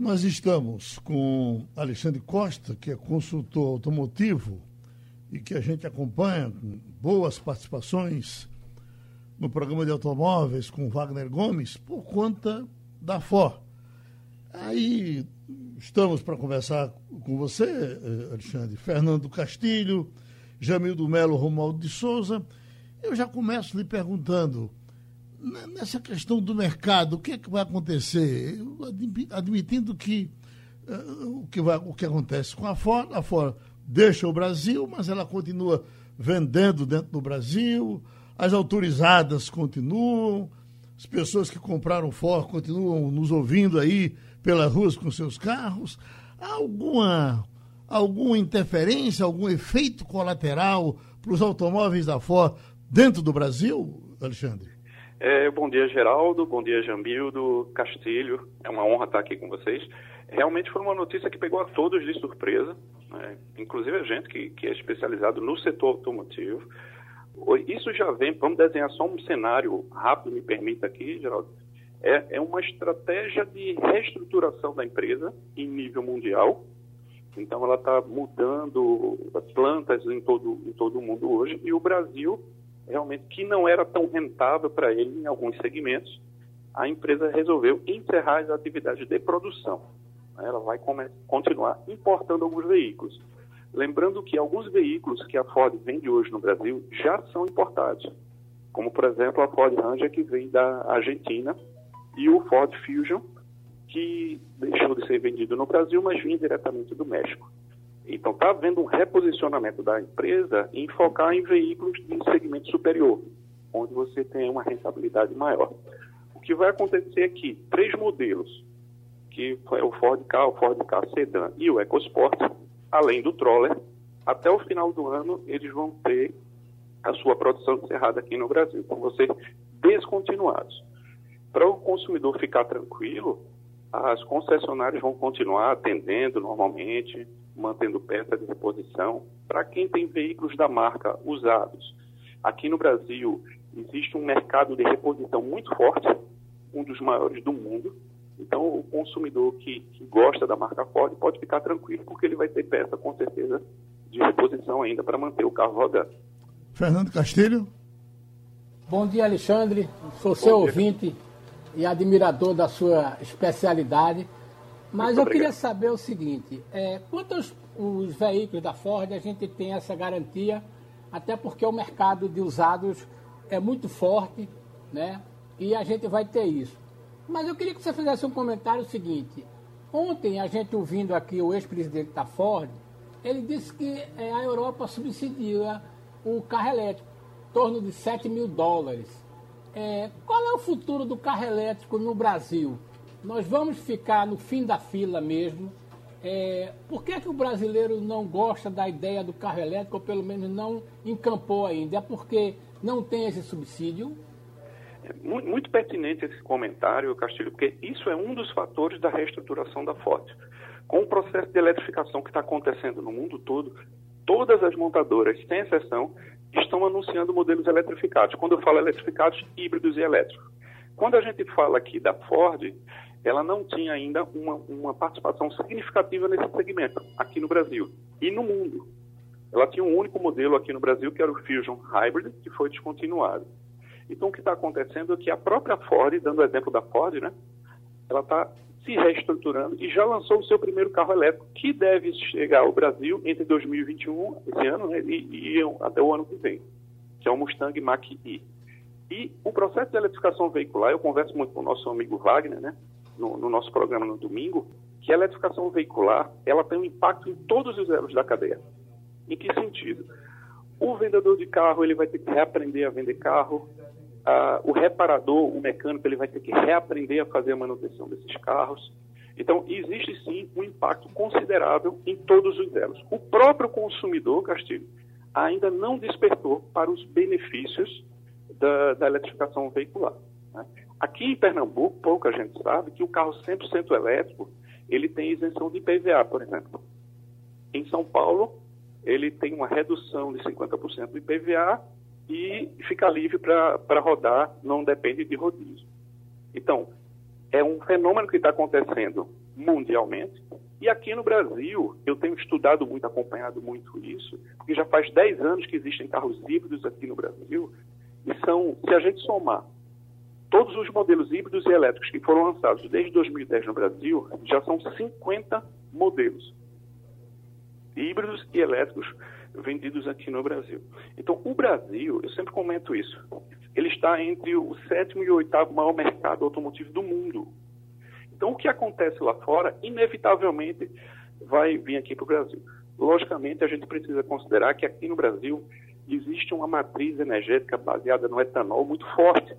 Nós estamos com Alexandre Costa, que é consultor automotivo e que a gente acompanha com boas participações no programa de automóveis com Wagner Gomes por conta da Ford. Aí estamos para conversar com você, eh, Alexandre, Fernando Castilho, Jamildo Melo Romualdo de Souza. Eu já começo lhe perguntando, nessa questão do mercado, o que, é que vai acontecer? Admitindo que uh, o, que vai, o que acontece com a Ford, a Ford deixa o Brasil, mas ela continua vendendo dentro do Brasil, as autorizadas continuam, as pessoas que compraram Ford continuam nos ouvindo aí pelas ruas com seus carros. Há alguma, alguma interferência, algum efeito colateral para os automóveis da Ford dentro do Brasil, Alexandre? É, bom dia, Geraldo. Bom dia, Jambildo, Castilho. É uma honra estar aqui com vocês. Realmente foi uma notícia que pegou a todos de surpresa, né? inclusive a gente que, que é especializado no setor automotivo. Isso já vem, vamos desenhar só um cenário rápido, me permita aqui, Geraldo. É, é uma estratégia de reestruturação da empresa em nível mundial. Então, ela está mudando plantas em todo, em todo o mundo hoje. E o Brasil, realmente, que não era tão rentável para ele em alguns segmentos, a empresa resolveu encerrar as atividades de produção. Ela vai continuar importando alguns veículos. Lembrando que alguns veículos que a Ford vende hoje no Brasil já são importados, como, por exemplo, a Ford Ranger, que vem da Argentina, e o Ford Fusion, que deixou de ser vendido no Brasil, mas vinha diretamente do México. Então, está havendo um reposicionamento da empresa em focar em veículos de segmento superior, onde você tem uma rentabilidade maior. O que vai acontecer é que três modelos, que é o Ford Ka, o Ford Ka Sedan e o EcoSport, além do Troller, até o final do ano eles vão ter a sua produção encerrada aqui no Brasil. Vão ser descontinuados. Para o consumidor ficar tranquilo, as concessionárias vão continuar atendendo normalmente, mantendo peça de reposição. Para quem tem veículos da marca usados, aqui no Brasil existe um mercado de reposição muito forte, um dos maiores do mundo. Então, o consumidor que, que gosta da marca Ford pode ficar tranquilo, porque ele vai ter peça, com certeza, de reposição ainda para manter o carro rodando. Fernando Castilho. Bom dia, Alexandre. Sou Bom seu dia. ouvinte e admirador da sua especialidade. Mas Muito eu obrigado. queria saber o seguinte: é, quantos os veículos da Ford a gente tem essa garantia, até porque o mercado de usados é muito forte, né? E a gente vai ter isso. Mas eu queria que você fizesse um comentário seguinte. Ontem, a gente ouvindo aqui o ex-presidente da Ford, ele disse que é, a Europa subsidia o carro elétrico, em torno de 7 mil dólares. É, qual é o futuro do carro elétrico no Brasil? Nós vamos ficar no fim da fila mesmo. É, por que, é que o brasileiro não gosta da ideia do carro elétrico, ou pelo menos não encampou ainda? É porque não tem esse subsídio? É muito, muito pertinente esse comentário, Castilho, porque isso é um dos fatores da reestruturação da Ford. Com o processo de eletrificação que está acontecendo no mundo todo, todas as montadoras, sem exceção, estão anunciando modelos eletrificados. Quando eu falo eletrificados, híbridos e elétricos. Quando a gente fala aqui da Ford, ela não tinha ainda uma, uma participação significativa nesse segmento, aqui no Brasil e no mundo. Ela tinha um único modelo aqui no Brasil, que era o Fusion Hybrid, que foi descontinuado. Então, o que está acontecendo é que a própria Ford, dando o exemplo da Ford, né, ela está se reestruturando e já lançou o seu primeiro carro elétrico, que deve chegar ao Brasil entre 2021, esse ano, né, e, e, até o ano que vem, que é o Mustang Mach-E. E o processo de eletrificação veicular, eu converso muito com o nosso amigo Wagner, né, no, no nosso programa no domingo, que a eletrificação veicular, ela tem um impacto em todos os elos da cadeia. Em que sentido? O vendedor de carro, ele vai ter que reaprender a vender carro, ah, o reparador, o mecânico, ele vai ter que reaprender a fazer a manutenção desses carros. Então, existe sim um impacto considerável em todos os elos. O próprio consumidor, Castilho, ainda não despertou para os benefícios da, da eletrificação veicular. Aqui em Pernambuco, pouca gente sabe que o carro 100% elétrico, ele tem isenção de IPVA, por exemplo. Em São Paulo, ele tem uma redução de 50% do IPVA e fica livre para rodar, não depende de rodízio. Então, é um fenômeno que está acontecendo mundialmente. E aqui no Brasil, eu tenho estudado muito, acompanhado muito isso, porque já faz 10 anos que existem carros híbridos aqui no Brasil, e são, se a gente somar todos os modelos híbridos e elétricos que foram lançados desde 2010 no Brasil, já são 50 modelos híbridos e elétricos vendidos aqui no Brasil. Então, o Brasil, eu sempre comento isso, ele está entre o sétimo e o oitavo maior mercado automotivo do mundo. Então, o que acontece lá fora, inevitavelmente, vai vir aqui para o Brasil. Logicamente, a gente precisa considerar que aqui no Brasil existe uma matriz energética baseada no etanol muito forte.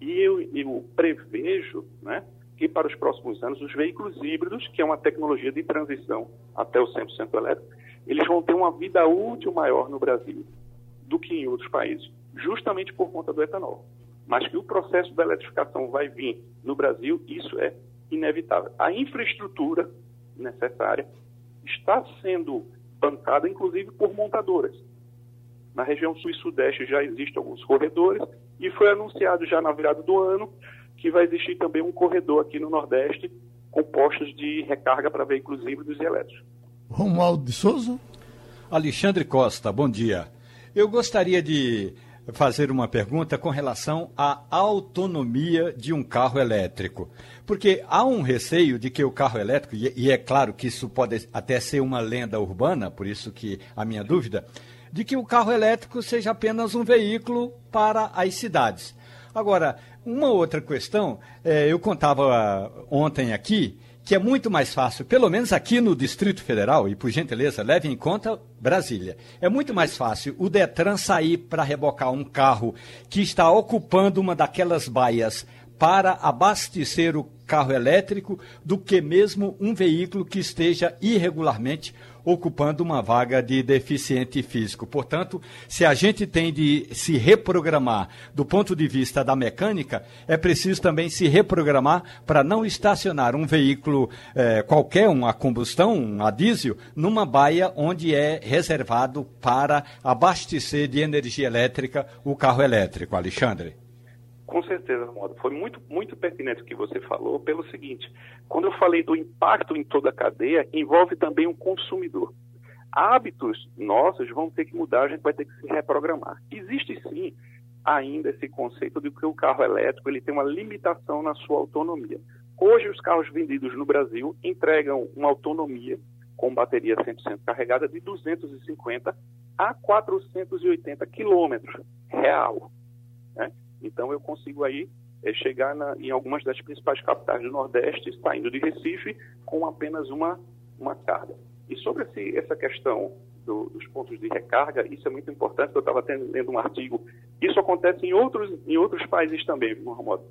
E eu, eu prevejo né, que para os próximos anos os veículos híbridos, que é uma tecnologia de transição até o 100% elétrico, eles vão ter uma vida útil maior no Brasil do que em outros países, justamente por conta do etanol. Mas que o processo da eletrificação vai vir no Brasil, isso é inevitável. A infraestrutura necessária está sendo bancada, inclusive, por montadoras. Na região sul e sudeste já existem alguns corredores e foi anunciado já na virada do ano que vai existir também um corredor aqui no Nordeste com postos de recarga para veículos híbridos e elétricos. Romualdo de Souza. Alexandre Costa, bom dia. Eu gostaria de fazer uma pergunta com relação à autonomia de um carro elétrico. Porque há um receio de que o carro elétrico, e é claro que isso pode até ser uma lenda urbana, por isso que a minha dúvida, de que o carro elétrico seja apenas um veículo para as cidades. Agora, uma outra questão, é, eu contava ontem aqui que é muito mais fácil, pelo menos aqui no Distrito Federal, e por gentileza, leve em conta Brasília. É muito mais fácil o Detran sair para rebocar um carro que está ocupando uma daquelas baias para abastecer o carro elétrico do que mesmo um veículo que esteja irregularmente ocupando uma vaga de deficiente físico. Portanto, se a gente tem de se reprogramar do ponto de vista da mecânica, é preciso também se reprogramar para não estacionar um veículo eh, qualquer, um a combustão, um a diesel, numa baia onde é reservado para abastecer de energia elétrica o carro elétrico. Alexandre. Com certeza, Moda. Foi muito, muito pertinente o que você falou, pelo seguinte: quando eu falei do impacto em toda a cadeia, envolve também o consumidor. Hábitos nossos vão ter que mudar, a gente vai ter que se reprogramar. Existe sim ainda esse conceito de que o carro elétrico ele tem uma limitação na sua autonomia. Hoje, os carros vendidos no Brasil entregam uma autonomia com bateria 100% carregada de 250 a 480 quilômetros real. Né? Então eu consigo aí é, chegar na, em algumas das principais capitais do Nordeste, saindo de Recife, com apenas uma, uma carga. E sobre esse, essa questão do, dos pontos de recarga, isso é muito importante, eu estava lendo um artigo, isso acontece em outros, em outros países também, Mohamed.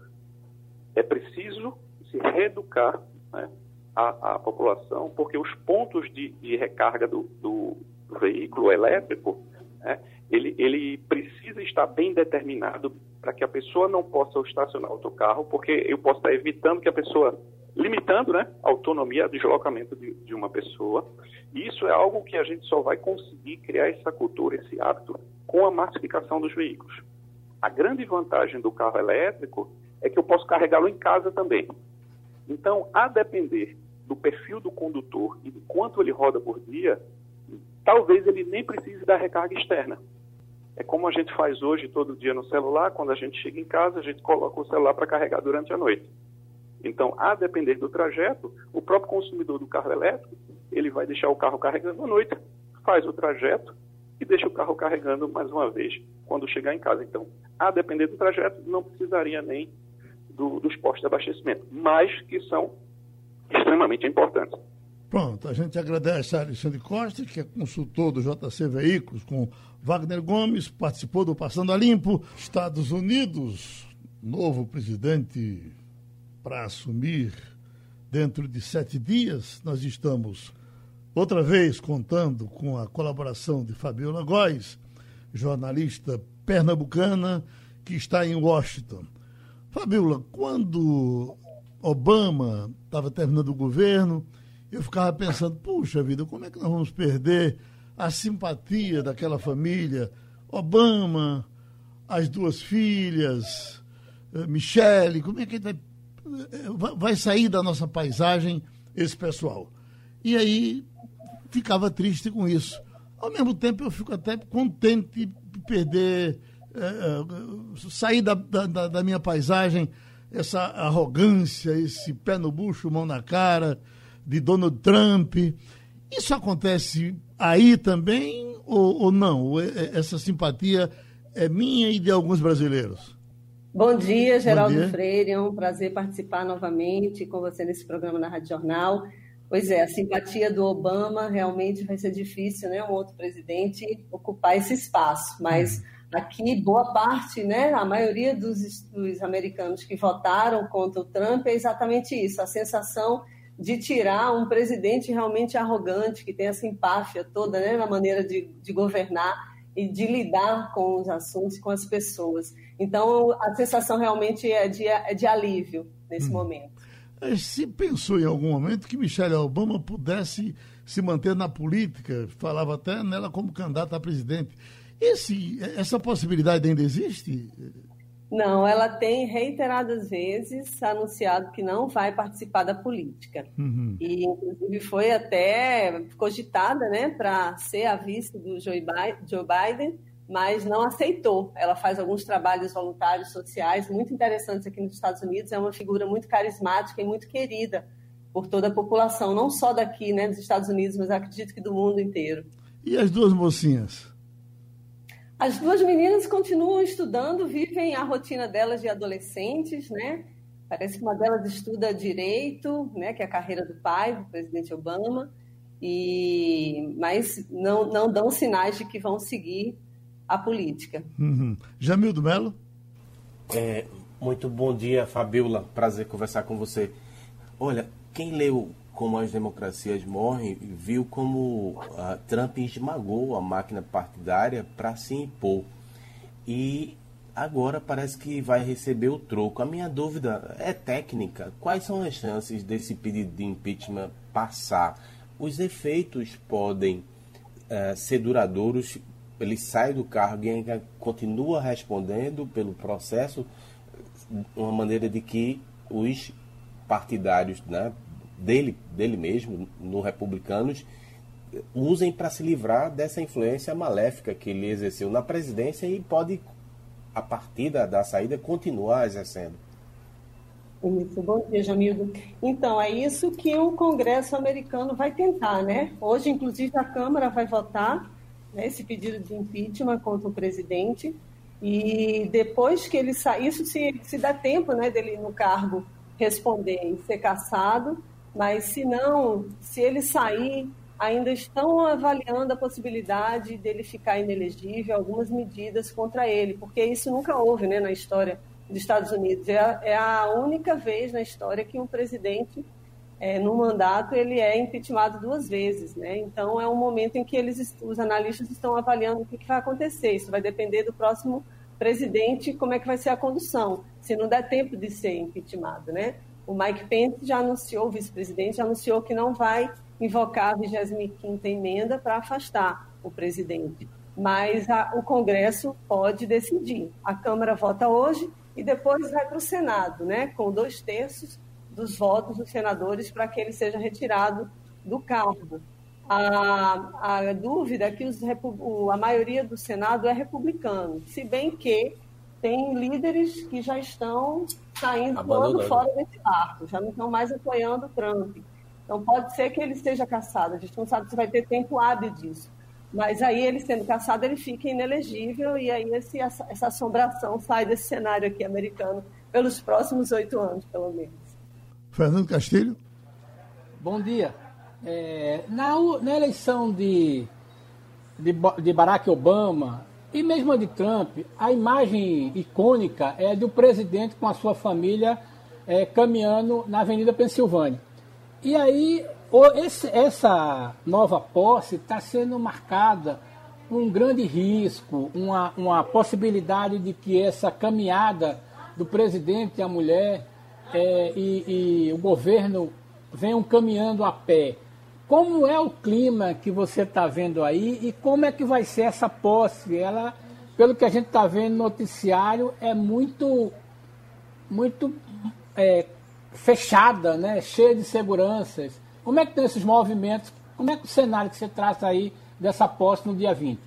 É preciso se reeducar né, a, a, população, porque os pontos de, de recarga do, do, veículo elétrico, né, ele, ele precisa estar bem determinado para que a pessoa não possa estacionar o autocarro, porque eu posso estar evitando que a pessoa, limitando né, a autonomia, o deslocamento de, de uma pessoa. E isso é algo que a gente só vai conseguir criar essa cultura, esse hábito, com a massificação dos veículos. A grande vantagem do carro elétrico é que eu posso carregá-lo em casa também. Então, a depender do perfil do condutor e de quanto ele roda por dia, talvez ele nem precise da recarga externa. É como a gente faz hoje todo dia no celular, quando a gente chega em casa, a gente coloca o celular para carregar durante a noite. Então, a depender do trajeto, o próprio consumidor do carro elétrico, ele vai deixar o carro carregando à noite, faz o trajeto e deixa o carro carregando mais uma vez quando chegar em casa. Então, a depender do trajeto, não precisaria nem do, dos postos de abastecimento, mas que são extremamente importantes. Pronto, a gente agradece a Alexandre Costa, que é consultor do JC Veículos, com Wagner Gomes, participou do Passando a Limpo. Estados Unidos, novo presidente para assumir dentro de sete dias. Nós estamos outra vez contando com a colaboração de Fabiola Góes, jornalista pernambucana que está em Washington. Fabiola, quando Obama estava terminando o governo, eu ficava pensando, puxa vida, como é que nós vamos perder a simpatia daquela família? Obama, as duas filhas, eh, Michele, como é que vai... vai sair da nossa paisagem esse pessoal. E aí ficava triste com isso. Ao mesmo tempo, eu fico até contente de perder, é, sair da, da, da, minha paisagem essa arrogância, esse pé no bucho, mão na cara de Donald Trump. Isso acontece aí também ou, ou não? Essa simpatia é minha e de alguns brasileiros? Bom dia, Geraldo Bom dia. Freire. É um prazer participar novamente com você nesse programa na Rádio Jornal. Pois é, a simpatia do Obama realmente vai ser difícil, né? Um outro presidente ocupar esse espaço, mas aqui boa parte, né? A maioria dos, dos americanos que votaram contra o Trump é exatamente isso, a sensação de tirar um presidente realmente arrogante, que tem essa empáfia toda, né? Na maneira de, de governar e de lidar com os assuntos, com as pessoas. Então, a sensação realmente é de, é de alívio nesse hum. momento. Se pensou em algum momento que Michelle Obama pudesse se manter na política, falava até nela como candidata a presidente. Esse, essa possibilidade ainda existe? Não, ela tem reiteradas vezes anunciado que não vai participar da política. Uhum. E, inclusive, foi até cogitada né, para ser a vice do Joe Biden, mas não aceitou. Ela faz alguns trabalhos voluntários sociais muito interessantes aqui nos Estados Unidos. É uma figura muito carismática e muito querida por toda a população, não só daqui, né, dos Estados Unidos, mas acredito que do mundo inteiro. E as duas mocinhas? As duas meninas continuam estudando, vivem a rotina delas de adolescentes, né? Parece que uma delas estuda direito, né, que é a carreira do pai, do presidente Obama, e mas não, não dão sinais de que vão seguir a política. Uhum. Jamildo Melo? É, muito bom dia, Fabiola. Prazer conversar com você. Olha, quem leu Como as Democracias Morrem viu como uh, Trump esmagou a máquina partidária para se impor. E agora parece que vai receber o troco. A minha dúvida é técnica. Quais são as chances desse pedido de impeachment passar? Os efeitos podem uh, ser duradouros ele sai do cargo e ainda continua respondendo pelo processo, uma maneira de que os partidários né, dele, dele mesmo, no Republicanos, usem para se livrar dessa influência maléfica que ele exerceu na presidência e pode, a partir da, da saída, continuar exercendo. Isso, bom dia, Jamildo. Então, é isso que o Congresso americano vai tentar, né? Hoje, inclusive, a Câmara vai votar né, esse pedido de impeachment contra o presidente. E depois que ele sair, isso se, se dá tempo né, dele no cargo responder e ser cassado, mas se não, se ele sair, ainda estão avaliando a possibilidade dele ficar inelegível, algumas medidas contra ele, porque isso nunca houve né, na história dos Estados Unidos. É a, é a única vez na história que um presidente é, no mandato ele é impeachmentado duas vezes, né? Então é um momento em que eles, os analistas estão avaliando o que, que, vai acontecer. Isso vai depender do próximo presidente, como é que vai ser a condução, se não der tempo de ser impeachmentado, né? O Mike Pence já anunciou, o vice-presidente já anunciou que não vai invocar a 25ª emenda para afastar o presidente. Mas a, o Congresso pode decidir. A Câmara vota hoje e depois vai para o Senado, né? Com dois terços dos votos dos senadores para que ele seja retirado do cargo. A, a dúvida é que os, a maioria do Senado é republicano, se bem que tem líderes que já estão saindo voando fora desse barco, já não estão mais apoiando o Trump. Então pode ser que ele seja caçado, a gente não sabe se vai ter tempo hábil disso. Mas aí ele sendo caçado, ele fica inelegível e aí esse, essa, essa assombração sai desse cenário aqui americano pelos próximos oito anos, pelo menos. Fernando Castilho. Bom dia. É, na, na, eleição de, de, de, Barack Obama e mesmo a de Trump, a imagem icônica é do presidente com a sua família é, caminhando na Avenida Pensilvânia. E aí, esse, essa nova posse está sendo marcada por um grande risco, uma, uma possibilidade de que essa caminhada do presidente a mulher é, e, e o governo venham caminhando a pé. Como é o clima que você está vendo aí e como é que vai ser essa posse? Ela, pelo que a gente está vendo no noticiário, é muito, muito é, fechada, né, cheia de seguranças. Como é que tem esses movimentos? Como é que o cenário que você traz aí dessa posse no dia 20?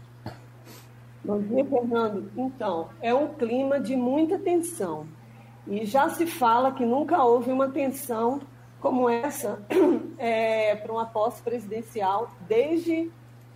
Bom dia, Fernando. Então, é um clima de muita tensão. E já se fala que nunca houve uma tensão como essa é, para uma posse presidencial desde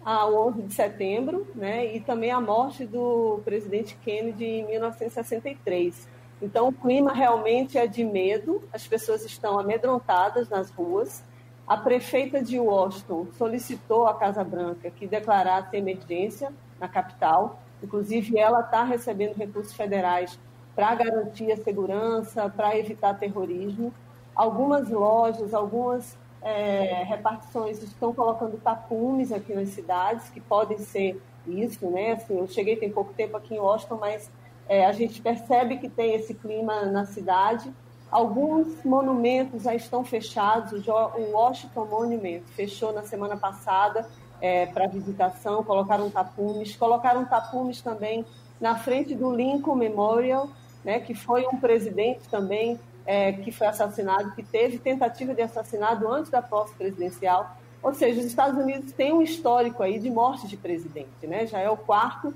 a 11 de setembro, né, e também a morte do presidente Kennedy em 1963. Então, o clima realmente é de medo, as pessoas estão amedrontadas nas ruas. A prefeita de Washington solicitou à Casa Branca que declarasse emergência na capital. Inclusive, ela está recebendo recursos federais para garantir a segurança, para evitar terrorismo. Algumas lojas, algumas é, repartições estão colocando tapumes aqui nas cidades, que podem ser isso, né? Assim, eu cheguei tem pouco tempo aqui em Washington, mas é, a gente percebe que tem esse clima na cidade. Alguns monumentos já estão fechados. O Washington Monument fechou na semana passada é, para visitação, colocaram tapumes, colocaram tapumes também na frente do Lincoln Memorial, né, que foi um presidente também é, que foi assassinado, que teve tentativa de assassinato antes da posse presidencial. Ou seja, os Estados Unidos têm um histórico aí de morte de presidente, né? Já é o quarto,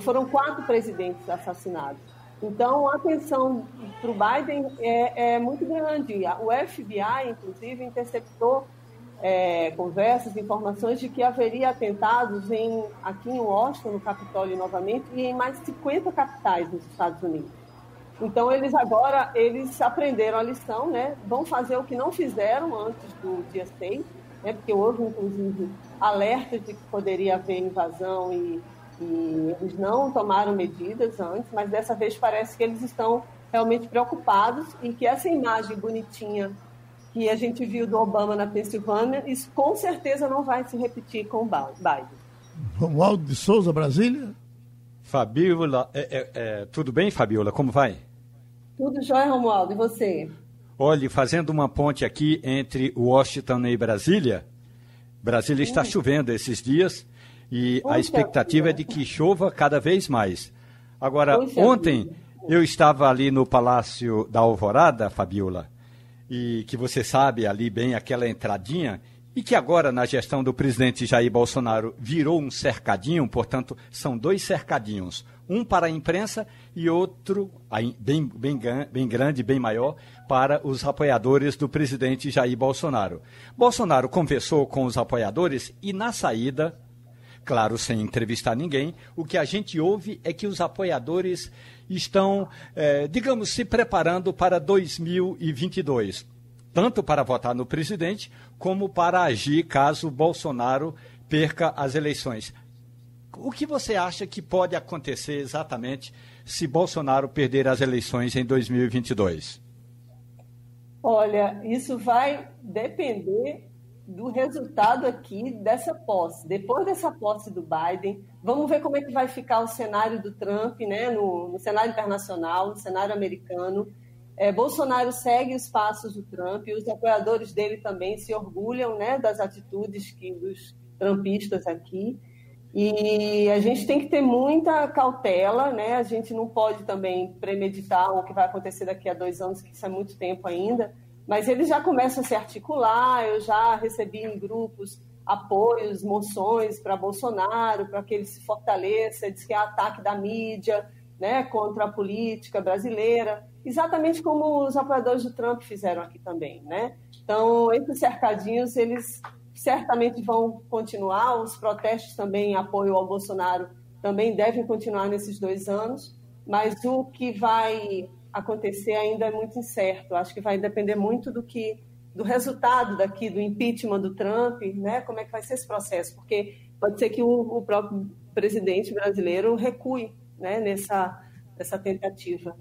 foram quatro presidentes assassinados. Então, a atenção para o Biden é, é, muito grande. O FBI, inclusive, interceptou é, conversas, informações de que haveria atentados em, aqui em Washington, no Capitólio novamente, e em mais de 50 capitais nos Estados Unidos. Então eles agora eles aprenderam a lição, né? Vão fazer o que não fizeram antes do dia 6, né? Porque houve inclusive alerta de que poderia haver invasão e, e eles não tomaram medidas antes, mas dessa vez parece que eles estão realmente preocupados e que essa imagem bonitinha que a gente viu do Obama na Pensilvânia, isso com certeza não vai se repetir com o Biden. Romualdo de Souza, Brasília. Fabiola, é, é, é, tudo bem, Fabiola? Como vai? Tudo jóia, Romualdo. E você? Olhe, fazendo uma ponte aqui entre Washington e Brasília, Brasília está hum. chovendo esses dias e Puxa a expectativa é de que chova cada vez mais. Agora, Puxa ontem eu estava ali no Palácio da Alvorada, Fabiola, e que você sabe ali bem aquela entradinha, e que agora, na gestão do presidente Jair Bolsonaro, virou um cercadinho, portanto, são dois cercadinhos um para a imprensa e outro, bem, bem, bem grande, bem maior, para os apoiadores do presidente Jair Bolsonaro. Bolsonaro conversou com os apoiadores e, na saída, claro, sem entrevistar ninguém, o que a gente ouve é que os apoiadores estão, é, digamos, se preparando para 2022, tanto para votar no presidente, como para agir caso Bolsonaro perca as eleições. O que você acha que pode acontecer exatamente se Bolsonaro perder as eleições em 2022? Olha, isso vai depender do resultado aqui dessa posse. Depois dessa posse do Biden, vamos ver como é que vai ficar o cenário do Trump, né, no, no cenário internacional, no cenário americano. É, Bolsonaro segue os passos do Trump e os apoiadores dele também se orgulham né, das atitudes que dos trumpistas aqui. E a gente tem que ter muita cautela, né? A gente não pode também premeditar o que vai acontecer daqui a dois anos, que isso é muito tempo ainda. Mas eles já começam a se articular. Eu já recebi em grupos apoios, moções para Bolsonaro, para que ele se fortaleça. Diz que é ataque da mídia, né? Contra a política brasileira, exatamente como os apoiadores do Trump fizeram aqui também, né? Então, esses cercadinhos eles certamente vão continuar, os protestos também em apoio ao Bolsonaro também devem continuar nesses dois anos, mas o que vai acontecer ainda é muito incerto. Acho que vai depender muito do que do resultado daqui do impeachment do Trump, né? Como é que vai ser esse processo? Porque pode ser que o, o próprio presidente brasileiro recue, né? Nessa nessa tentativa.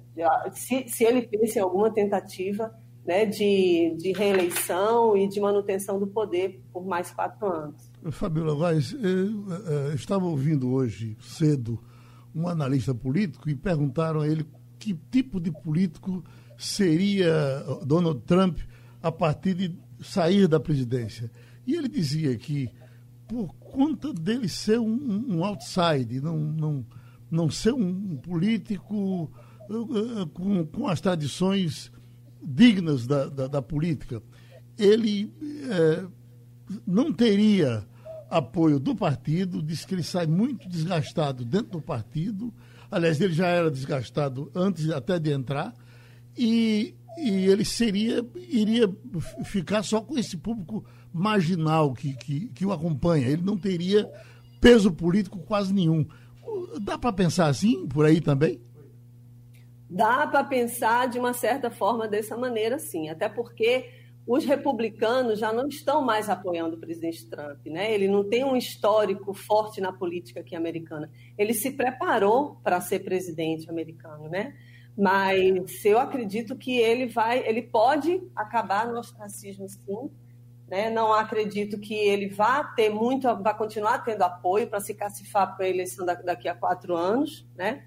Se, se ele pensa em alguma tentativa né, de, de reeleição e de manutenção do poder por mais quatro anos. Fabiola Vaz, eu, eu, estava ouvindo hoje cedo um analista político e perguntaram a ele que tipo de político seria Donald Trump a partir de sair da presidência. E ele dizia que, por conta dele ser um, um outside, não, não, não ser um político com, com as tradições dignas da, da, da política, ele é, não teria apoio do partido, diz que ele sai muito desgastado dentro do partido. Aliás, ele já era desgastado antes até de entrar. E, e ele seria, iria ficar só com esse público marginal que, que, que o acompanha. Ele não teria peso político quase nenhum. Dá para pensar assim por aí também? Dá para pensar de uma certa forma dessa maneira, sim. Até porque os republicanos já não estão mais apoiando o presidente Trump, né? Ele não tem um histórico forte na política aqui americana. Ele se preparou para ser presidente americano, né? Mas eu acredito que ele vai, ele pode acabar no ostracismo, sim. Né? Não acredito que ele vá ter muito, vai continuar tendo apoio para se cacifar para a eleição daqui a quatro anos, né?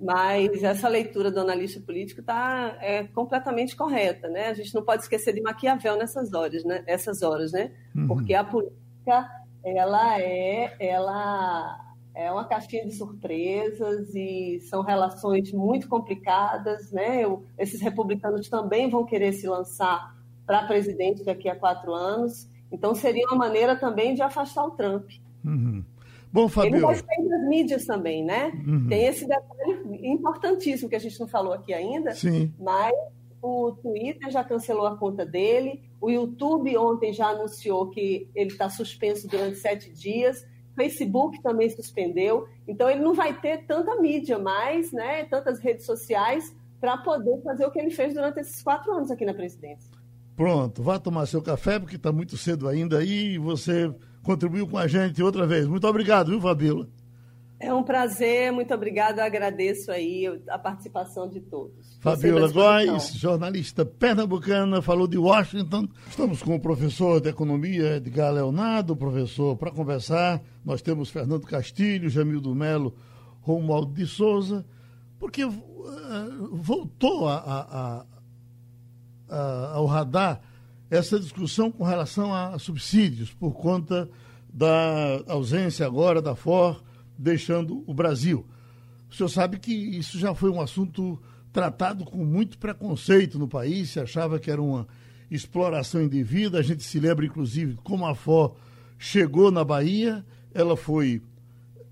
Mas essa leitura do analista político tá, é completamente correta, né? A gente não pode esquecer de Maquiavel nessas horas, né? Essas horas, né? Uhum. Porque a política, ela é, ela é uma caixinha de surpresas e são relações muito complicadas, né? Eu, esses republicanos também vão querer se lançar para presidente daqui a quatro anos, então seria uma maneira também de afastar o Trump. Uhum. Bom, Fabio. Ele sair das mídias também, né? Uhum. Tem esse detalhe importantíssimo que a gente não falou aqui ainda, Sim. mas o Twitter já cancelou a conta dele, o YouTube ontem já anunciou que ele está suspenso durante sete dias, Facebook também suspendeu, então ele não vai ter tanta mídia mais, né? Tantas redes sociais para poder fazer o que ele fez durante esses quatro anos aqui na presidência. Pronto, vá tomar seu café, porque está muito cedo ainda aí e você contribuiu com a gente outra vez. Muito obrigado, viu, Fabíola? É um prazer, muito obrigado. Eu agradeço aí a participação de todos. Fabiola Góes, jornalista pernambucana, falou de Washington. Estamos com o professor de economia Edgar Leonardo, professor, para conversar. Nós temos Fernando Castilho, Jamildo Melo, Romualdo de Souza, porque uh, voltou a, a, a, ao radar essa discussão com relação a subsídios, por conta da ausência agora da FOR deixando o Brasil. O senhor sabe que isso já foi um assunto tratado com muito preconceito no país, se achava que era uma exploração indevida. A gente se lembra, inclusive, como a FOR chegou na Bahia. Ela foi,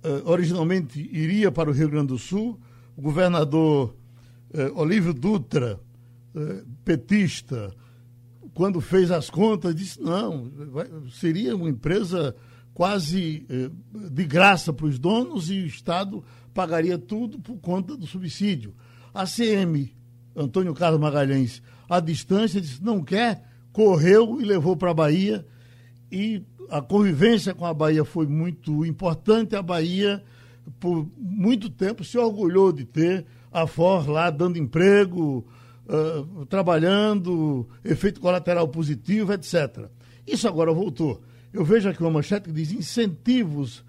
uh, originalmente, iria para o Rio Grande do Sul. O governador uh, Olívio Dutra, uh, petista, quando fez as contas, disse: não, vai, seria uma empresa quase eh, de graça para os donos e o Estado pagaria tudo por conta do subsídio. A CM, Antônio Carlos Magalhães, à distância, disse: não quer, correu e levou para a Bahia. E a convivência com a Bahia foi muito importante. A Bahia, por muito tempo, se orgulhou de ter a FOR lá dando emprego, uh, trabalhando, efeito colateral positivo, etc. Isso agora voltou. Eu vejo aqui uma manchete que diz: incentivos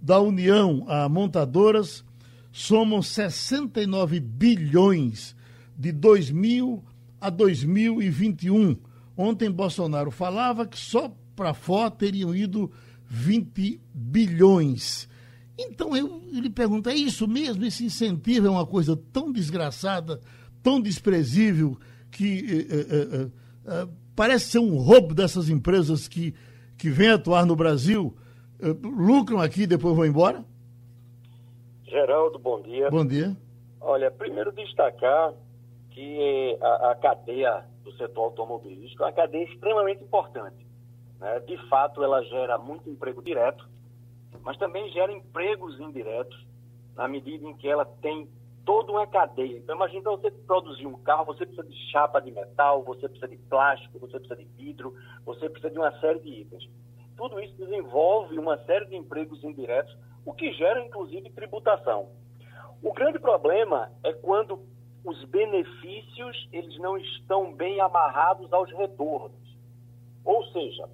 da União a montadoras somam 69 bilhões de 2000 a 2021. Ontem Bolsonaro falava que só para fora teriam ido 20 bilhões. Então eu lhe pergunto: é isso mesmo? Esse incentivo é uma coisa tão desgraçada tão desprezível que eh, eh, parece ser um roubo dessas empresas que, que vêm atuar no Brasil, lucram aqui e depois vão embora? Geraldo, bom dia. Bom dia. Olha, primeiro destacar que a, a cadeia do setor automobilístico é uma cadeia extremamente importante. Né? De fato, ela gera muito emprego direto, mas também gera empregos indiretos, na medida em que ela tem toda uma cadeia. Então, imagina você produzir um carro, você precisa de chapa de metal, você precisa de plástico, você precisa de vidro, você precisa de uma série de itens. Tudo isso desenvolve uma série de empregos indiretos, o que gera, inclusive, tributação. O grande problema é quando os benefícios eles não estão bem amarrados aos retornos. Ou seja,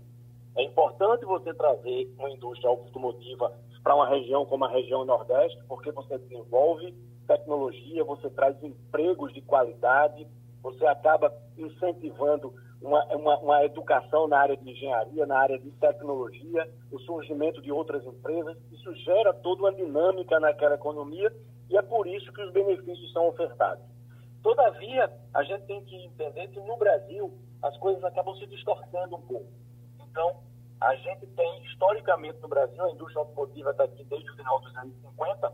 é importante você trazer uma indústria automotiva para uma região como a região Nordeste, porque você desenvolve tecnologia, você traz empregos de qualidade, você acaba incentivando uma, uma, uma, educação na área de engenharia, na área de tecnologia, o surgimento de outras empresas. Isso gera toda uma dinâmica naquela economia e é por isso que os benefícios são ofertados. Todavia, a gente tem que entender que no Brasil as coisas acabam se distorcendo um pouco. Então, a gente tem, historicamente no Brasil, a indústria automotiva está aqui desde o final dos anos 50,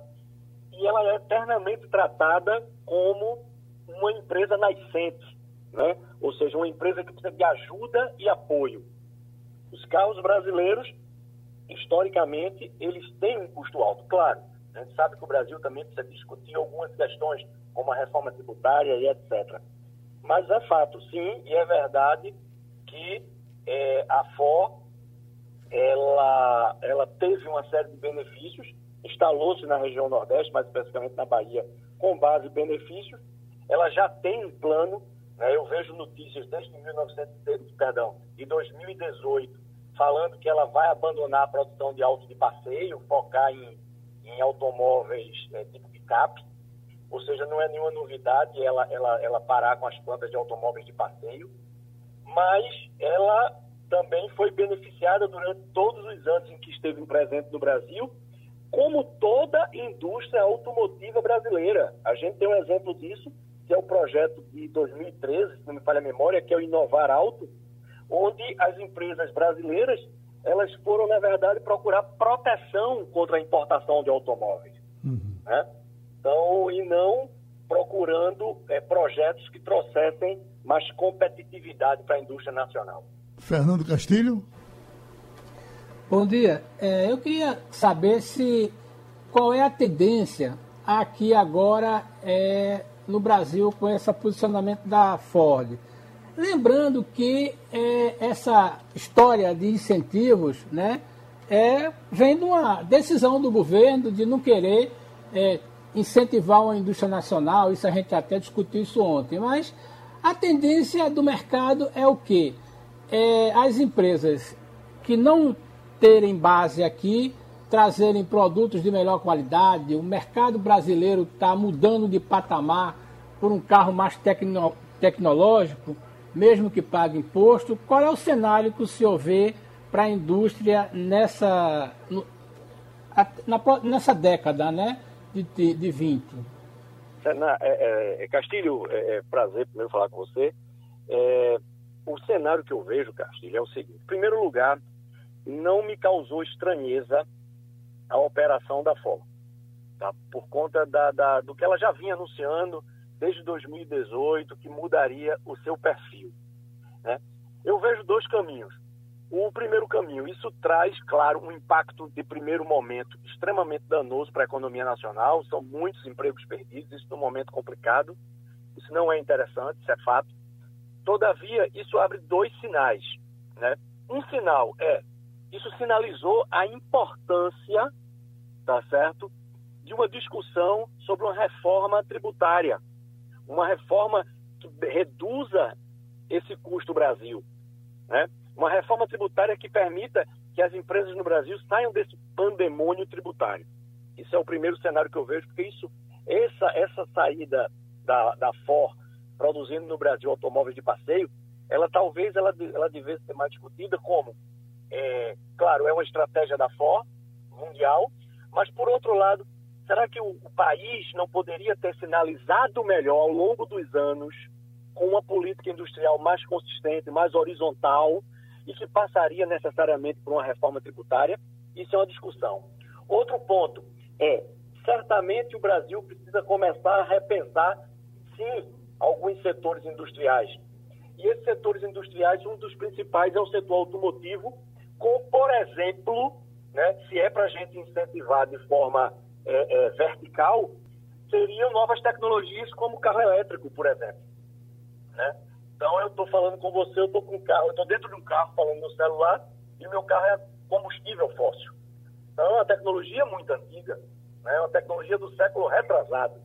e ela é eternamente tratada como uma empresa nascente, né? ou seja, uma empresa que precisa de ajuda e apoio. Os carros brasileiros, historicamente, eles têm um custo alto, claro. A gente sabe que o Brasil também precisa discutir algumas questões, como a reforma tributária e etc. Mas é fato, sim, e é verdade que é, a FOR ela, ela teve uma série de benefícios, instalou-se na região Nordeste, mais especificamente na Bahia, com base em benefícios. Ela já tem um plano, né, eu vejo notícias desde 1900, perdão, de 2018, falando que ela vai abandonar a produção de autos de passeio, focar em, em automóveis é, tipo picape, ou seja, não é nenhuma novidade ela, ela, ela parar com as plantas de automóveis de passeio, mas ela também foi beneficiada durante todos os anos em que esteve presente no Brasil, como toda indústria automotiva brasileira. A gente tem um exemplo disso, que é o projeto de 2013, se não me falha a memória, que é o Inovar Alto, onde as empresas brasileiras elas foram, na verdade, procurar proteção contra a importação de automóveis. Uhum. Né? Então, e não procurando é, projetos que trouxessem mais competitividade para a indústria nacional. Fernando Castilho. Bom dia. É, eu queria saber se qual é a tendência aqui agora é, no Brasil com esse posicionamento da Ford. Lembrando que é, essa história de incentivos né, é, vem de uma decisão do governo de não querer é, incentivar uma indústria nacional, isso a gente até discutiu isso ontem, mas a tendência do mercado é o quê? É as empresas que não terem base aqui trazerem produtos de melhor qualidade, o mercado brasileiro está mudando de patamar por um carro mais tecno, tecnológico, mesmo que pague imposto. Qual é o cenário que o senhor vê para a indústria nessa, na, nessa década, né? de, de 20? É, é, é, Castilho, é, é, prazer primeiro falar com você. É, o cenário que eu vejo, Castilho, é o seguinte: em primeiro lugar, não me causou estranheza a operação da FOL, tá? por conta da, da, do que ela já vinha anunciando desde 2018, que mudaria o seu perfil. Né? Eu vejo dois caminhos. O primeiro caminho, isso traz, claro, um impacto de primeiro momento extremamente danoso para a economia nacional, são muitos empregos perdidos, isso num momento complicado, isso não é interessante, isso é fato. Todavia, isso abre dois sinais. Né? Um sinal é, isso sinalizou a importância, tá certo, de uma discussão sobre uma reforma tributária, uma reforma que reduza esse custo Brasil, né? uma reforma tributária que permita que as empresas no Brasil saiam desse pandemônio tributário. Isso é o primeiro cenário que eu vejo, porque isso, essa, essa saída da, da Ford produzindo no Brasil automóveis de passeio, ela talvez ela, ela devesse ser mais discutida como, é, claro, é uma estratégia da Ford mundial, mas por outro lado, será que o, o país não poderia ter sinalizado melhor ao longo dos anos com uma política industrial mais consistente, mais horizontal, e que passaria necessariamente por uma reforma tributária. Isso é uma discussão. Outro ponto é, certamente o Brasil precisa começar a repensar, sim, alguns setores industriais. E esses setores industriais, um dos principais é o setor automotivo, com, por exemplo, né, se é para a gente incentivar de forma é, é, vertical, seriam novas tecnologias como carro elétrico, por exemplo. Né? Então eu estou falando com você, eu estou com um carro, eu estou dentro de um carro falando no celular e meu carro é combustível fóssil. Então é uma tecnologia muito antiga, né? é uma tecnologia do século retrasado.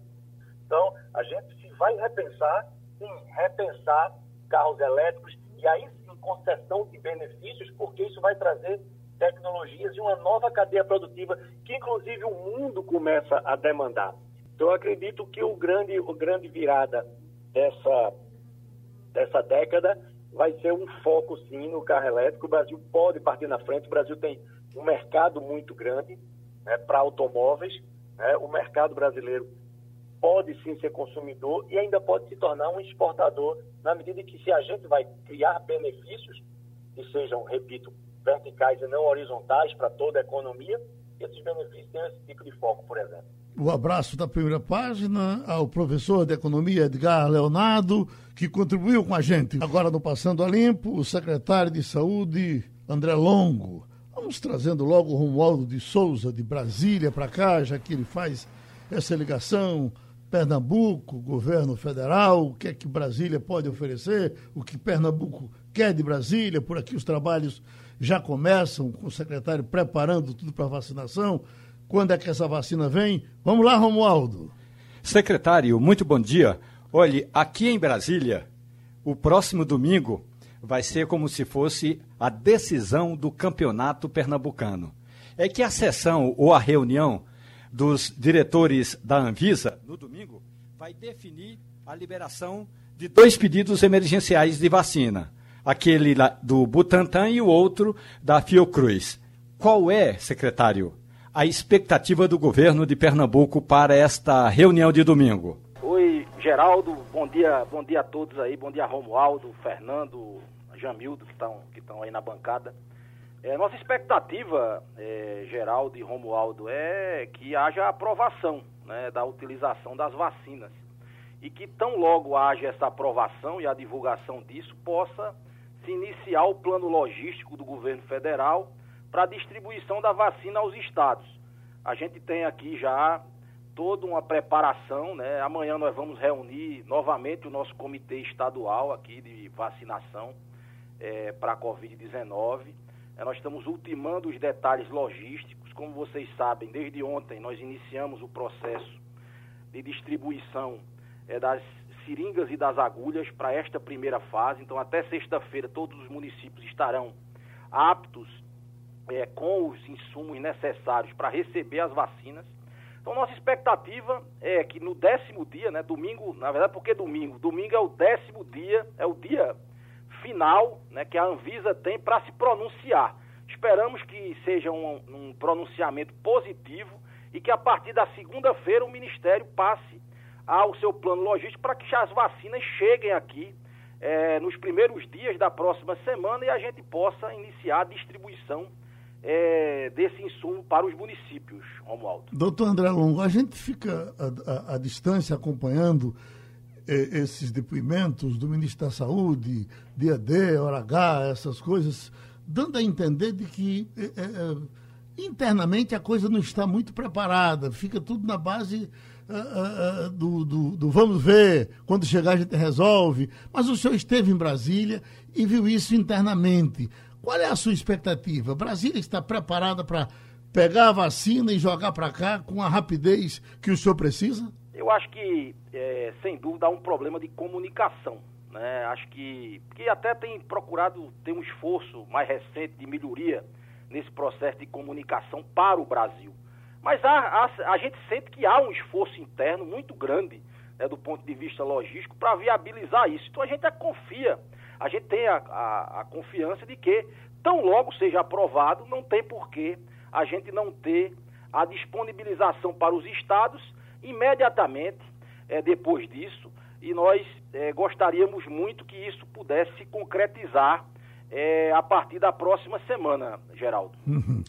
Então a gente se vai repensar, sim, repensar carros elétricos e aí concessão de benefícios, porque isso vai trazer tecnologias e uma nova cadeia produtiva que inclusive o mundo começa a demandar. Então eu acredito que o grande, o grande virada dessa dessa década vai ser um foco, sim, no carro elétrico. O Brasil pode partir na frente. O Brasil tem um mercado muito grande né, para automóveis. Né? O mercado brasileiro pode sim ser consumidor e ainda pode se tornar um exportador, na medida que se a gente vai criar benefícios que sejam, repito, verticais e não horizontais para toda a economia, esses benefícios têm esse tipo de foco, por exemplo. O abraço da primeira página ao professor de economia Edgar Leonardo, que contribuiu com a gente. Agora no Passando a Limpo, o secretário de Saúde, André Longo. Vamos trazendo logo o Romualdo de Souza, de Brasília, para cá, já que ele faz essa ligação. Pernambuco, governo federal, o que é que Brasília pode oferecer, o que Pernambuco quer de Brasília, por aqui os trabalhos já começam, com o secretário preparando tudo para vacinação. Quando é que essa vacina vem? Vamos lá, Romualdo. Secretário, muito bom dia. Olhe, aqui em Brasília, o próximo domingo vai ser como se fosse a decisão do campeonato pernambucano. É que a sessão ou a reunião dos diretores da Anvisa, no domingo, vai definir a liberação de dois pedidos emergenciais de vacina. Aquele do Butantan e o outro da Fiocruz. Qual é, secretário, a expectativa do governo de Pernambuco para esta reunião de domingo? Oi, Geraldo, bom dia, bom dia a todos aí, bom dia Romualdo, Fernando, Jamildo, que estão que aí na bancada. É, nossa expectativa, é, Geraldo e Romualdo, é que haja aprovação né, da utilização das vacinas. E que tão logo haja essa aprovação e a divulgação disso, possa se iniciar o plano logístico do governo federal para a distribuição da vacina aos estados. A gente tem aqui já toda uma preparação, né? Amanhã nós vamos reunir novamente o nosso comitê estadual aqui de vacinação é, para a Covid-19 é, nós estamos ultimando os detalhes logísticos. Como vocês sabem, desde ontem nós iniciamos o processo de distribuição é, das seringas e das agulhas para esta primeira fase. Então, até sexta-feira, todos os municípios estarão aptos é, com os insumos necessários para receber as vacinas. Então, nossa expectativa é que no décimo dia, né, domingo, na verdade, porque domingo? Domingo é o décimo dia, é o dia final né, que a Anvisa tem para se pronunciar. Esperamos que seja um, um, pronunciamento positivo e que a partir da segunda-feira o Ministério passe ao seu plano logístico para que as vacinas cheguem aqui é, nos primeiros dias da próxima semana e a gente possa iniciar a distribuição é, desse insumo para os municípios, Romualdo. Doutor André Longo, a gente fica à distância acompanhando esses depoimentos do ministro da Saúde, DAD, hora H, essas coisas, dando a entender de que eh, eh, internamente a coisa não está muito preparada, fica tudo na base uh, uh, do, do, do, vamos ver, quando chegar a gente resolve. Mas o senhor esteve em Brasília e viu isso internamente. Qual é a sua expectativa? Brasília está preparada para pegar a vacina e jogar para cá com a rapidez que o senhor precisa? Eu acho que, é, sem dúvida, há um problema de comunicação. Né? Acho que, que até tem procurado ter um esforço mais recente de melhoria nesse processo de comunicação para o Brasil. Mas há, há, a gente sente que há um esforço interno muito grande né, do ponto de vista logístico para viabilizar isso. Então a gente confia, a gente tem a, a, a confiança de que, tão logo seja aprovado, não tem porquê a gente não ter a disponibilização para os estados imediatamente é, depois disso, e nós é, gostaríamos muito que isso pudesse se concretizar é, a partir da próxima semana, Geraldo. Uhum.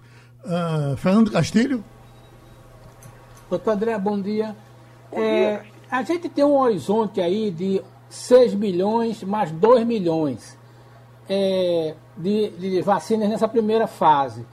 Uh, Fernando Castilho. Doutor André, bom dia. Bom é, dia a gente tem um horizonte aí de 6 milhões mais 2 milhões é, de, de, vacinas nessa primeira fase.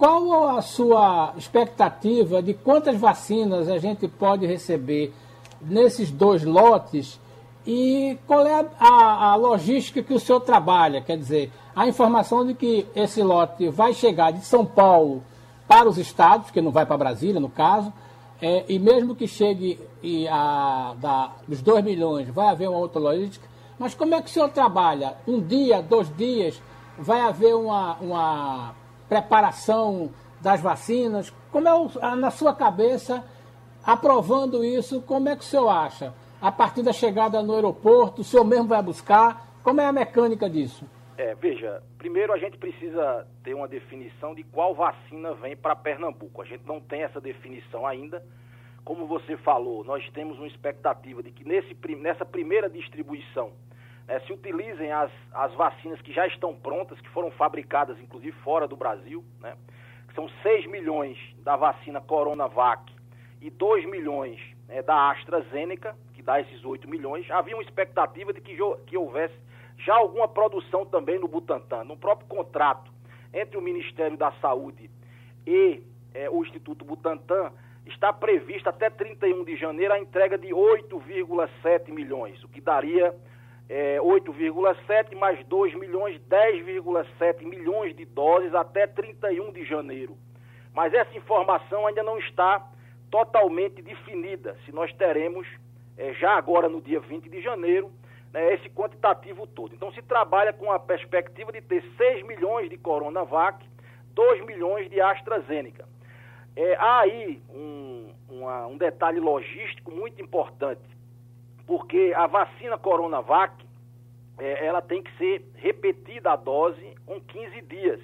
Qual a sua expectativa de quantas vacinas a gente pode receber nesses dois lotes e qual é a, a, logística que o senhor trabalha? Quer dizer, a informação de que esse lote vai chegar de São Paulo para os estados, que não vai para Brasília, no caso, é, e mesmo que chegue e a, da, dos 2 milhões, vai haver uma outra logística. Mas como é que o senhor trabalha? Um dia, dois dias? Vai haver uma, uma preparação das vacinas. Como é o, na sua cabeça, aprovando isso, como é que o senhor acha? A partir da chegada no aeroporto, o senhor mesmo vai buscar? Como é a mecânica disso? É, veja, primeiro a gente precisa ter uma definição de qual vacina vem para Pernambuco. A gente não tem essa definição ainda. como você falou, nós temos uma expectativa de que nesse, nessa primeira distribuição é, se utilizem as, as vacinas que já estão prontas, que foram fabricadas inclusive fora do Brasil, né? são 6 milhões da vacina Coronavac e 2 milhões é, da AstraZeneca, que dá esses 8 milhões. Havia uma expectativa de que, que houvesse já alguma produção também no Butantan. No próprio contrato entre o Ministério da Saúde e é, o Instituto Butantan, está prevista até 31 de janeiro a entrega de 8,7 milhões, o que daria é, 8,7 mais 2 milhões, 10,7 milhões de doses até 31 de janeiro. Mas essa informação ainda não está totalmente definida, se nós teremos é, já agora no dia 20 de janeiro né, esse quantitativo todo. Então se trabalha com a perspectiva de ter 6 milhões de Coronavac, 2 milhões de AstraZeneca. É, há aí um, uma, um detalhe logístico muito importante, porque a vacina Coronavac, é, ela tem que ser repetida a dose com 15 dias,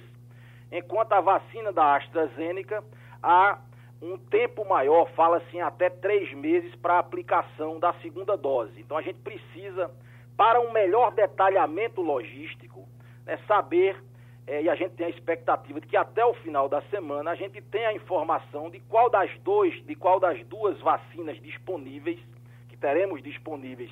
enquanto a vacina da AstraZeneca há um tempo maior, fala assim até três meses para a aplicação da segunda dose. Então a gente precisa, para um melhor detalhamento logístico, né, saber é, e a gente tem a expectativa de que até o final da semana a gente tenha a informação de qual das dois, de qual das duas vacinas disponíveis, que teremos disponíveis,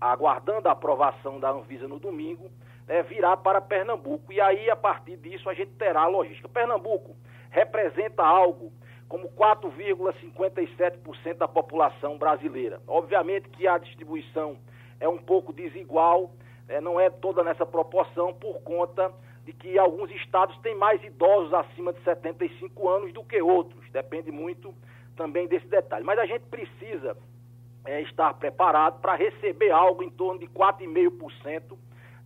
aguardando a aprovação da Anvisa no domingo, é, virá para Pernambuco. E aí, a partir disso, a gente terá a logística. Pernambuco representa algo como 4,57% da população brasileira. Obviamente que a distribuição é um pouco desigual, é, não é toda nessa proporção, por conta de que alguns estados têm mais idosos acima de 75 anos do que outros. Depende muito também desse detalhe. Mas a gente precisa é, estar preparado para receber algo em torno de 4,5%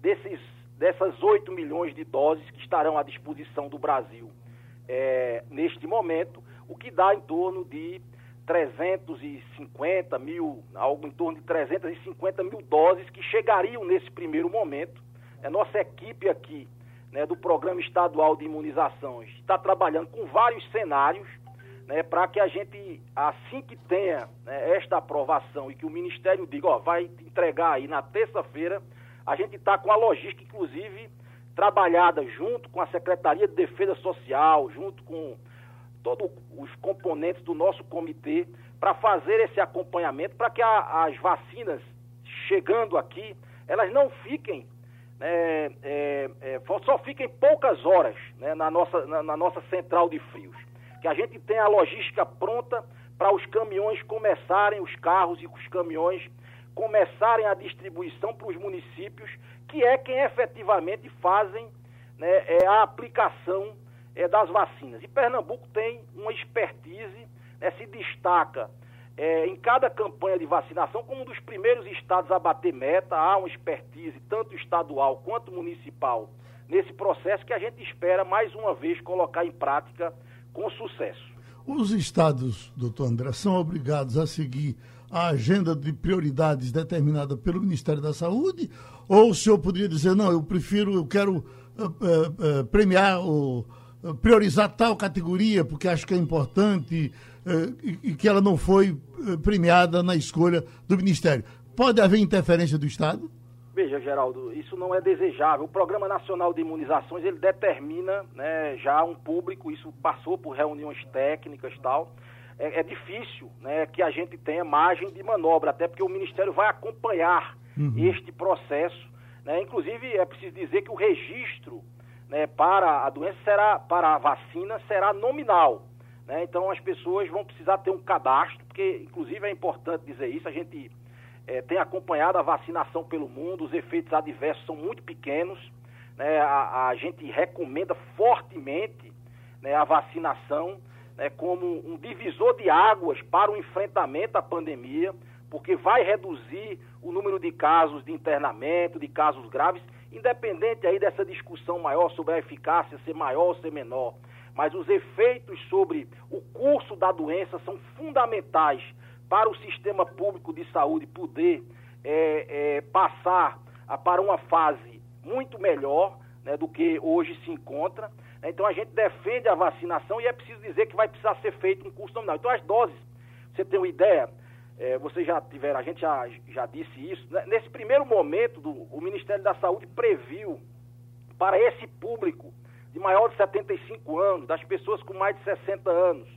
desses, dessas 8 milhões de doses que estarão à disposição do Brasil é, neste momento, o que dá em torno de 350 mil, algo em torno de 350 mil doses que chegariam nesse primeiro momento. A nossa equipe aqui né, do Programa Estadual de Imunizações está trabalhando com vários cenários né, para que a gente, assim que tenha né, esta aprovação e que o Ministério diga, ó, vai entregar aí na terça-feira, a gente está com a logística, inclusive, trabalhada junto com a Secretaria de Defesa Social, junto com todos os componentes do nosso comitê, para fazer esse acompanhamento, para que a, as vacinas chegando aqui, elas não fiquem é, é, é, só fiquem poucas horas né, na, nossa, na, na, nossa central de frios. Que a gente tenha a logística pronta para os caminhões começarem, os carros e os caminhões começarem a distribuição para os municípios, que é quem efetivamente fazem né, é a aplicação é, das vacinas. E Pernambuco tem uma expertise, né, se destaca é, em cada campanha de vacinação, como um dos primeiros estados a bater meta, há uma expertise, tanto estadual quanto municipal, nesse processo que a gente espera, mais uma vez, colocar em prática com sucesso. Os estados, doutor André, são obrigados a seguir a agenda de prioridades determinada pelo Ministério da Saúde? Ou o senhor poderia dizer, não, eu prefiro, eu quero uh, uh, uh, premiar ou priorizar tal categoria porque acho que é importante e que ela não foi premiada na escolha do Ministério. Pode haver interferência do Estado? Veja, Geraldo, isso não é desejável. O Programa Nacional de Imunizações, ele determina né, já um público, isso passou por reuniões técnicas e tal. É, é, difícil né, que a gente tenha margem de manobra, até porque o Ministério vai acompanhar uhum. este processo. Né? Inclusive, é preciso dizer que o registro né, para a doença será, para a vacina, será nominal. Né? Então as pessoas vão precisar ter um cadastro, porque inclusive é importante dizer isso, a gente é, tem acompanhado a vacinação pelo mundo, os efeitos adversos são muito pequenos, né? a, a, gente recomenda fortemente né, a vacinação né, como um divisor de águas para o enfrentamento à pandemia, porque vai reduzir o número de casos de internamento, de casos graves, independente aí dessa discussão maior sobre a eficácia ser maior ou ser menor mas os efeitos sobre o curso da doença são fundamentais para o sistema público de saúde poder é, é, passar a, para uma fase muito melhor né, do que hoje se encontra. Então a gente defende a vacinação e é preciso dizer que vai precisar ser feito um curso nominal. Então as doses, Você tem uma ideia? É, vocês já tiveram, a gente já, já disse isso. Né? Nesse primeiro momento, do, o Ministério da Saúde previu para esse público de maior de 75 anos, das pessoas com mais de 60 anos,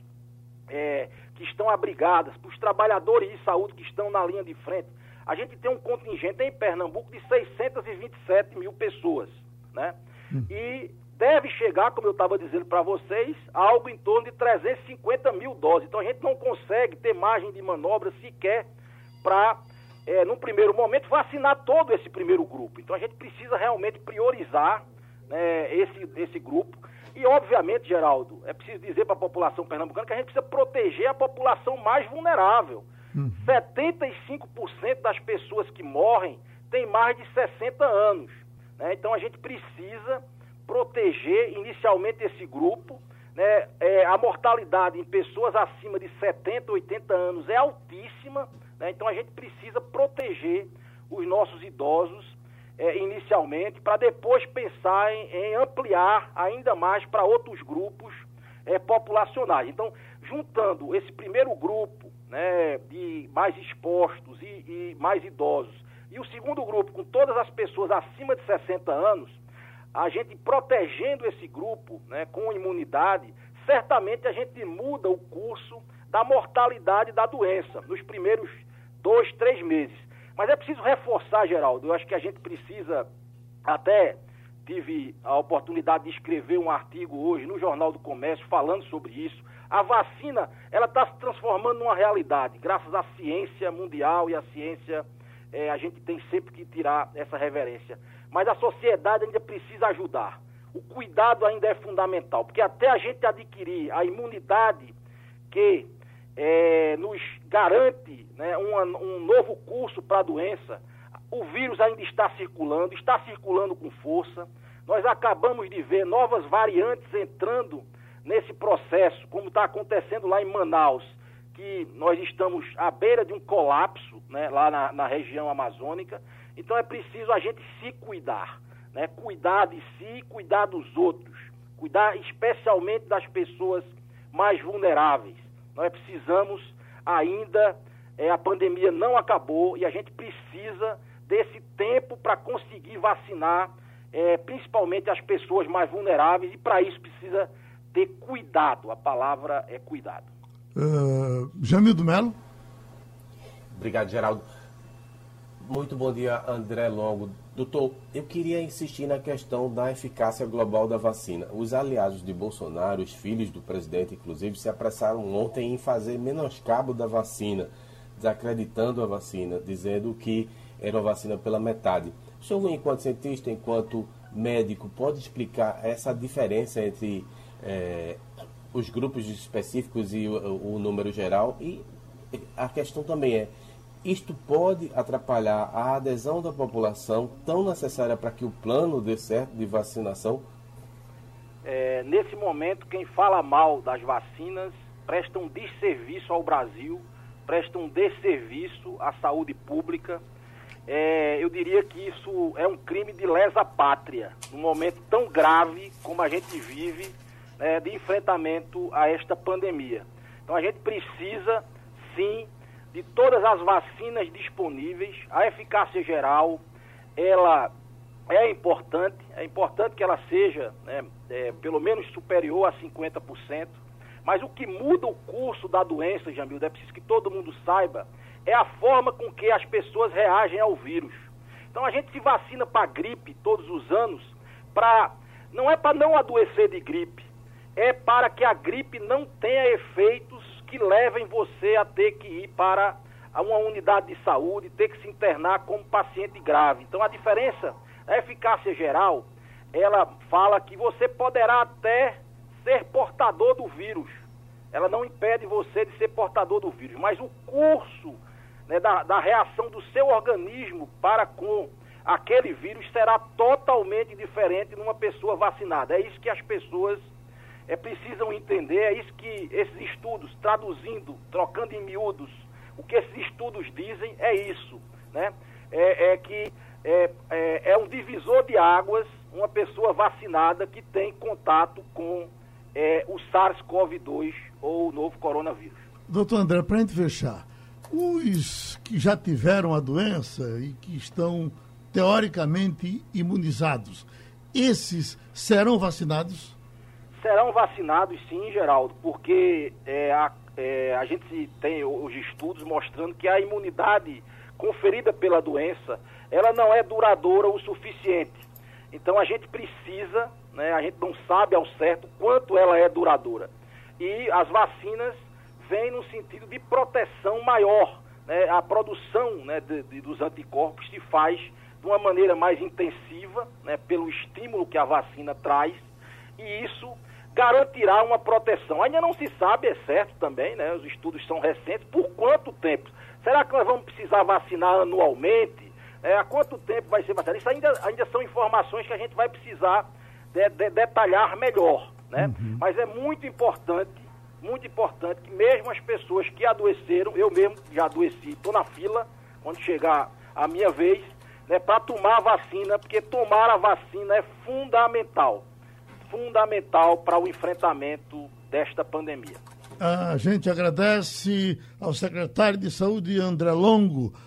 é, que estão abrigadas, para os trabalhadores de saúde que estão na linha de frente, a gente tem um contingente em Pernambuco de 627 mil pessoas, né? Hum. E deve chegar, como eu estava dizendo para vocês, algo em torno de 350 mil doses. Então a gente não consegue ter margem de manobra sequer para, é, num primeiro momento, vacinar todo esse primeiro grupo. Então a gente precisa realmente priorizar né, esse, esse grupo. E, obviamente, Geraldo, é preciso dizer para a população pernambucana que a gente precisa proteger a população mais vulnerável. Uhum. 75% das pessoas que morrem têm mais de 60 anos. Né? Então, a gente precisa proteger inicialmente esse grupo. Né? É, a mortalidade em pessoas acima de 70, 80 anos é altíssima. Né? Então, a gente precisa proteger os nossos idosos é, inicialmente, para depois pensar em, em, ampliar ainda mais para outros grupos é, populacionais. Então, juntando esse primeiro grupo né, de mais expostos e, e mais idosos, e o segundo grupo com todas as pessoas acima de 60 anos, a gente protegendo esse grupo né, com imunidade, certamente a gente muda o curso da mortalidade da doença nos primeiros dois, três meses. Mas é preciso reforçar, Geraldo, eu acho que a gente precisa, até tive a oportunidade de escrever um artigo hoje no Jornal do Comércio falando sobre isso. A vacina, ela está se transformando numa realidade, graças à ciência mundial e à ciência, é, a gente tem sempre que tirar essa reverência. Mas a sociedade ainda precisa ajudar. O cuidado ainda é fundamental, porque até a gente adquirir a imunidade que é, nos garante né, um, um novo curso para a doença, o vírus ainda está circulando, está circulando com força. Nós acabamos de ver novas variantes entrando nesse processo, como está acontecendo lá em Manaus, que nós estamos à beira de um colapso né, lá na, na região amazônica. Então é preciso a gente se cuidar, né? cuidar de si, cuidar dos outros, cuidar especialmente das pessoas mais vulneráveis. Nós precisamos ainda, é, a pandemia não acabou e a gente precisa desse tempo para conseguir vacinar, é, principalmente as pessoas mais vulneráveis, e para isso precisa ter cuidado. A palavra é cuidado. Uh, Jamildo Melo. Obrigado, Geraldo. Muito bom dia, André Longo. Doutor, eu queria insistir na questão da eficácia global da vacina. Os aliados de Bolsonaro, os filhos do presidente, inclusive, se apressaram ontem em fazer menoscabo da vacina, desacreditando a vacina, dizendo que era uma vacina pela metade. O senhor, enquanto cientista, enquanto médico, pode explicar essa diferença entre é, os grupos específicos e o, o número geral? E a questão também é isto pode atrapalhar a adesão da população tão necessária para que o plano dê certo de vacinação? É, nesse momento, quem fala mal das vacinas presta um desserviço ao Brasil, presta um desserviço à saúde pública. É, eu diria que isso é um crime de lesa pátria, num momento tão grave como a gente vive né, de enfrentamento a esta pandemia. Então a gente precisa, sim, de todas as vacinas disponíveis, a eficácia geral, ela é importante, é importante que ela seja né, é, pelo menos superior a 50%, mas o que muda o curso da doença, Jamildo, é preciso que todo mundo saiba, é a forma com que as pessoas reagem ao vírus. Então a gente se vacina para gripe todos os anos, pra, não é para não adoecer de gripe, é para que a gripe não tenha efeitos que levem você a ter que ir para uma unidade de saúde, ter que se internar como paciente grave. Então a diferença, a eficácia geral, ela fala que você poderá até ser portador do vírus. Ela não impede você de ser portador do vírus, mas o curso né, da, da reação do seu organismo para com aquele vírus será totalmente diferente numa pessoa vacinada. É isso que as pessoas é, precisam entender, é isso que esses estudos, traduzindo, trocando em miúdos, o que esses estudos dizem é isso, né? É, é que é, é, é, um divisor de águas uma pessoa vacinada que tem contato com é, o SARS-CoV-2 ou o novo coronavírus. Doutor André, para a gente fechar, os que já tiveram a doença e que estão teoricamente imunizados, esses serão vacinados? Serão vacinados sim, Geraldo, porque é, a, é, a gente tem os estudos mostrando que a imunidade conferida pela doença, ela não é duradoura o suficiente. Então a gente precisa, né, a gente não sabe ao certo quanto ela é duradoura. E as vacinas vêm no sentido de proteção maior. Né, a produção né, de, de, dos anticorpos se faz de uma maneira mais intensiva, né, pelo estímulo que a vacina traz, e isso garantirá uma proteção. Ainda não se sabe, é certo também, né, os estudos são recentes, por quanto tempo. Será que nós vamos precisar vacinar anualmente? É, há quanto tempo vai ser vacinado? Isso ainda, ainda são informações que a gente vai precisar de, de, detalhar melhor, né? Uhum. Mas é muito importante, muito importante que mesmo as pessoas que adoeceram, eu mesmo já adoeci, estou na fila, quando chegar a minha vez, né, para tomar a vacina, porque tomar a vacina é fundamental, fundamental para o enfrentamento desta pandemia. A gente agradece ao secretário de Saúde, André Longo,